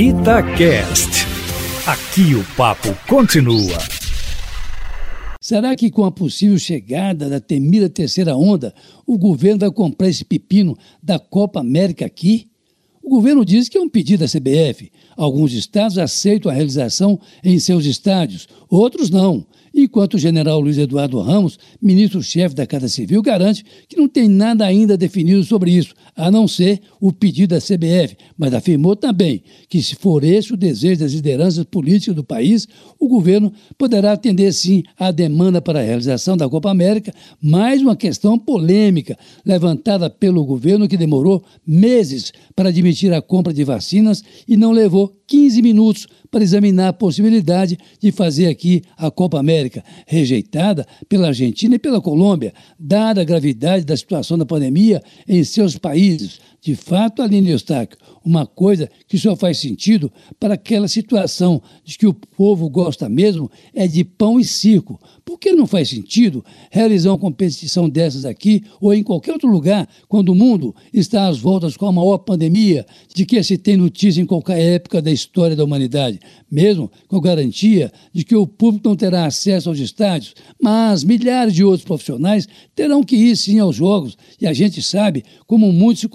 Itacast. Aqui o papo continua. Será que com a possível chegada da temida terceira onda, o governo vai comprar esse pepino da Copa América aqui? O governo diz que é um pedido da CBF. Alguns estados aceitam a realização em seus estádios, outros não enquanto o general Luiz Eduardo Ramos, ministro-chefe da Casa Civil, garante que não tem nada ainda definido sobre isso, a não ser o pedido da CBF, mas afirmou também que, se for esse o desejo das lideranças políticas do país, o governo poderá atender sim à demanda para a realização da Copa América, mais uma questão polêmica levantada pelo governo que demorou meses para admitir a compra de vacinas e não levou 15 minutos para examinar a possibilidade de fazer aqui a Copa América, rejeitada pela Argentina e pela Colômbia, dada a gravidade da situação da pandemia em seus países. De fato, Aline Eustáquio, uma coisa que só faz sentido para aquela situação de que o povo gosta mesmo é de pão e circo. Por que não faz sentido realizar uma competição dessas aqui ou em qualquer outro lugar, quando o mundo está às voltas com a maior pandemia de que se tem notícia em qualquer época da história da humanidade, mesmo com garantia de que o público não terá acesso aos estádios, mas milhares de outros profissionais terão que ir sim aos jogos e a gente sabe como muitos se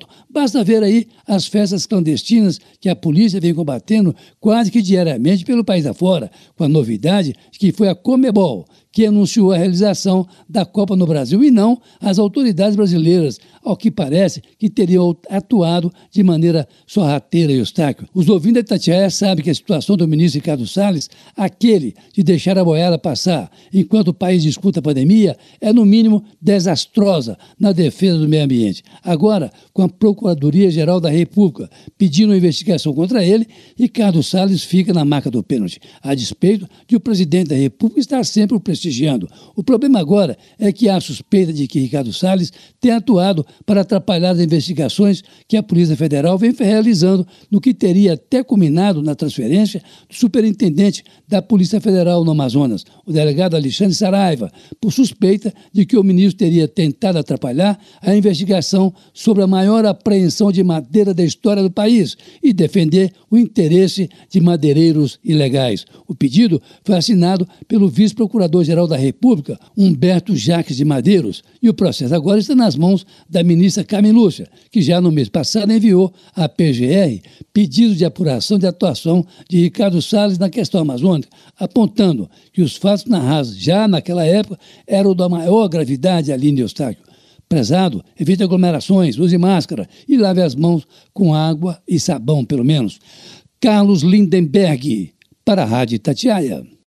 comportam. Basta ver aí as festas clandestinas que a polícia vem combatendo quase que diariamente pelo país afora, com a novidade de que foi a Comebol que anunciou a realização da Copa no Brasil e não as autoridades brasileiras, ao que parece que teriam atuado de maneira sorrateira e Eustáquio. Os ouvintes da Itatiaia sabem que a situação do ministro Ricardo Salles, aquele de deixar a boiada passar enquanto o país discuta a pandemia, é no mínimo desastrosa na defesa do meio ambiente. Agora, com a Procuradoria-Geral da República pedindo uma investigação contra ele, Ricardo Salles fica na marca do pênalti, a despeito de o presidente da República estar sempre o prestigiando. O problema agora é que há suspeita de que Ricardo Salles tenha atuado para atrapalhar as investigações que a Polícia Federal vem realizando no que teria até culminado na transferência do superintendente da Polícia Federal no Amazonas, o delegado Alexandre Saraiva, por suspeita de que o ministro teria tentado atrapalhar a investigação sobre a maior apreensão de madeira da história do país e defender o interesse de madeireiros ilegais. O pedido foi assinado pelo vice-procurador Procurador-Geral da República, Humberto Jacques de Madeiros, e o processo agora está nas mãos da ministra Carmen Lúcia, que já no mês passado enviou à PGR pedido de apuração de atuação de Ricardo Salles na questão amazônica, apontando que os fatos narrados já naquela época eram da maior gravidade ali em Eustáquio. Prezado, evite aglomerações, use máscara e lave as mãos com água e sabão, pelo menos. Carlos Lindenberg, para a Rádio Tatiaia.